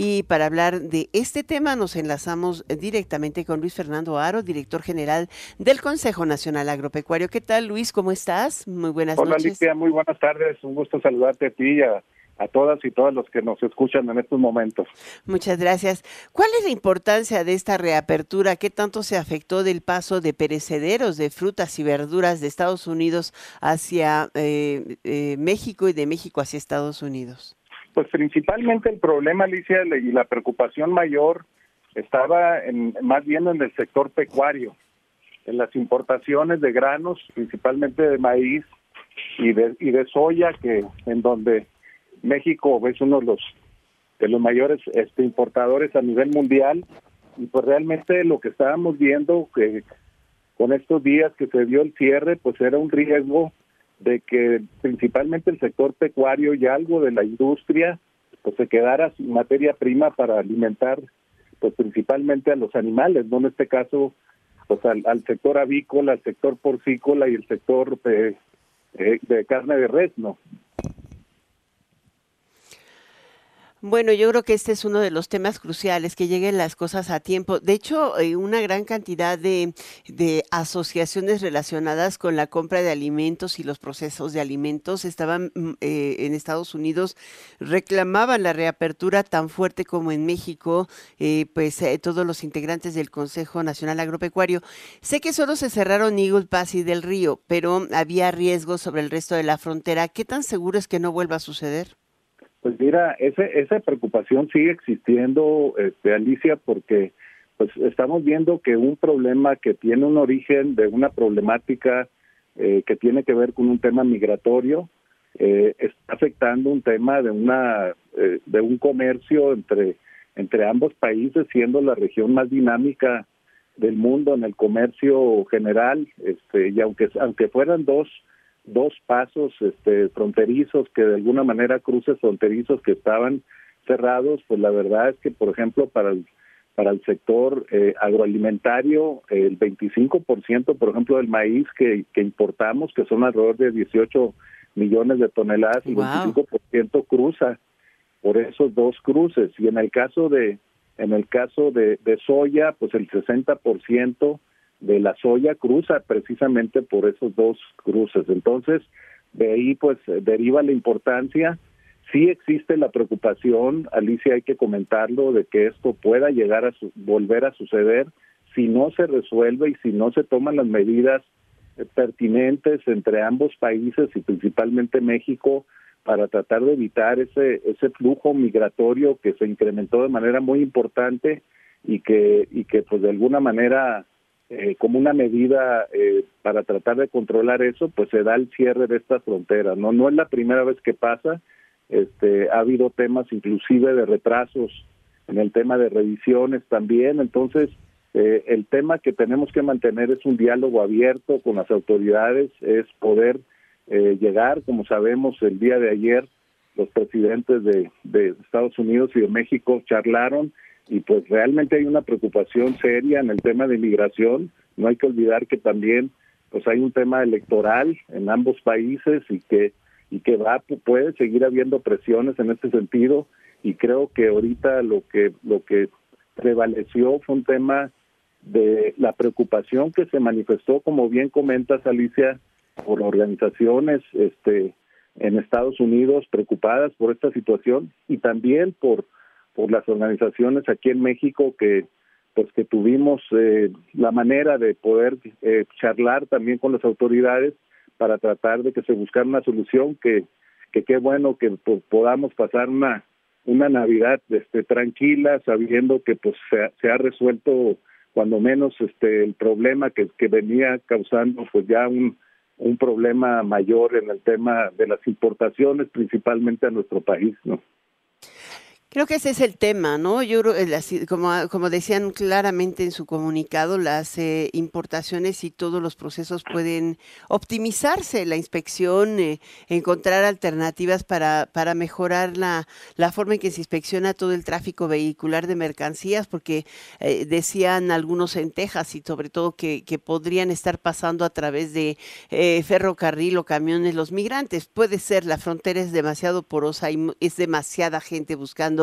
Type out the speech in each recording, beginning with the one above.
Y para hablar de este tema nos enlazamos directamente con Luis Fernando Aro, director general del Consejo Nacional Agropecuario. ¿Qué tal, Luis? ¿Cómo estás? Muy buenas noches. Hola, Alicia. Muy buenas tardes. Un gusto saludarte a ti y a a todas y todos los que nos escuchan en estos momentos. Muchas gracias. ¿Cuál es la importancia de esta reapertura? ¿Qué tanto se afectó del paso de perecederos de frutas y verduras de Estados Unidos hacia eh, eh, México y de México hacia Estados Unidos? Pues principalmente el problema, Alicia, y la preocupación mayor estaba en, más bien en el sector pecuario, en las importaciones de granos, principalmente de maíz y de, y de soya, que en donde México es uno de los de los mayores este, importadores a nivel mundial. Y pues realmente lo que estábamos viendo que con estos días que se dio el cierre pues era un riesgo de que principalmente el sector pecuario y algo de la industria pues se quedara sin materia prima para alimentar pues principalmente a los animales, no en este caso pues al, sector avícola, al sector porcícola y el sector de, de carne de res, ¿no? Bueno, yo creo que este es uno de los temas cruciales, que lleguen las cosas a tiempo. De hecho, eh, una gran cantidad de, asociaciones relacionadas con la compra de alimentos y los procesos de alimentos estaban mm, eh, en Estados Unidos, reclamaban la reapertura tan fuerte como en México, eh, pues todos los integrantes del Consejo Nacional Agropecuario. Sé que solo se cerraron Eagle y del Río, pero había riesgos sobre el resto de la frontera. ¿Qué tan seguro es que no vuelva a suceder? Pues mira, ese, esa preocupación sigue existiendo, este, Alicia, porque pues estamos viendo que un problema que tiene un origen de una problemática eh, que tiene que ver con un tema migratorio eh, está afectando un tema de una eh, de un comercio entre entre ambos países, siendo la región más dinámica del mundo en el comercio general, este, y aunque aunque fueran dos dos pasos este, fronterizos que de alguna manera cruces fronterizos que estaban cerrados, pues la verdad es que, por ejemplo, para el, para el sector eh, agroalimentario, el 25%, por ejemplo, del maíz que, que importamos, que son alrededor de 18 millones de toneladas, el 25% cruza por esos dos cruces. Y en el caso de en el caso de, de soya, pues el 60% de la soya cruza precisamente por esos dos cruces. Entonces, de ahí pues deriva la importancia. Sí existe la preocupación, Alicia, hay que comentarlo, de que esto pueda llegar a volver a suceder si no se resuelve y si no se toman las medidas eh, pertinentes entre ambos países y principalmente México para tratar de evitar ese ese flujo migratorio que se incrementó de manera muy importante y que y que pues de alguna manera eh, como una medida eh, para tratar de controlar eso, pues se da el cierre de esta frontera. No, no es la primera vez que pasa. Este, ha habido temas inclusive de retrasos en el tema de revisiones también. Entonces, eh, el tema que tenemos que mantener es un diálogo abierto con las autoridades, es poder llegar, como sabemos, el día de ayer los presidentes de, de Estados Unidos y de México charlaron y pues realmente hay una preocupación seria en el tema de inmigración. No hay que olvidar que también pues hay un tema electoral en ambos países y que y que va puede seguir habiendo presiones en este sentido y creo que ahorita lo que lo que prevaleció fue un tema de la preocupación que se manifestó como bien comentas Alicia por organizaciones este en Estados Unidos preocupadas por esta situación y también por por las organizaciones aquí en México que pues que tuvimos eh, la manera de poder eh, charlar también con las autoridades para tratar de que se buscara una solución que que qué bueno que podamos pasar una una Navidad este tranquila sabiendo que pues se, se, ha resuelto cuando menos este el problema que, que venía causando pues ya un un problema mayor en el tema de las importaciones principalmente a nuestro país, ¿no? Creo que ese es el tema, ¿no? Yo eh, como, como decían claramente en su comunicado, las eh, importaciones y todos los procesos pueden optimizarse, la inspección, eh, encontrar alternativas para, para mejorar la, la, forma en que se inspecciona todo el tráfico vehicular de mercancías, porque decían algunos en Texas y sobre todo que, que podrían estar pasando a través de ferrocarril o camiones los migrantes. Puede ser, la frontera es demasiado porosa y es demasiada gente buscando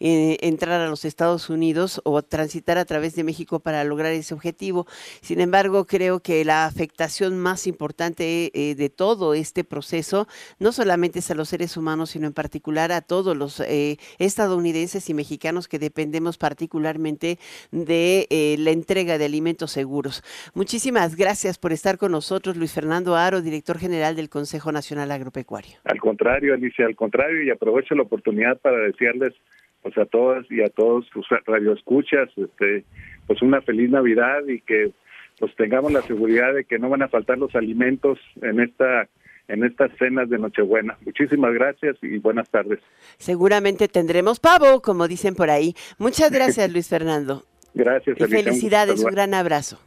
eh, entrar a los Estados Unidos o transitar a través de México para lograr ese objetivo. Sin embargo, creo que la afectación más importante eh, de todo este proceso no solamente es a los seres humanos, sino en particular a todos los eh, estadounidenses y mexicanos que dependemos particularmente de la entrega de alimentos seguros. Muchísimas gracias por estar con nosotros, Luis Fernando Aro, director general del Consejo Nacional Agropecuario. Al contrario, Alicia, al contrario, y aprovecho la oportunidad para decirles pues a todas y a todos sus radioescuchas, este, pues una feliz Navidad y que pues tengamos la seguridad de que no van a faltar los alimentos en esta en estas cenas de Nochebuena. Muchísimas gracias y buenas tardes. Seguramente tendremos pavo, como dicen por ahí. Muchas gracias, Luis Fernando. Gracias. Y felicidades, un gran abrazo.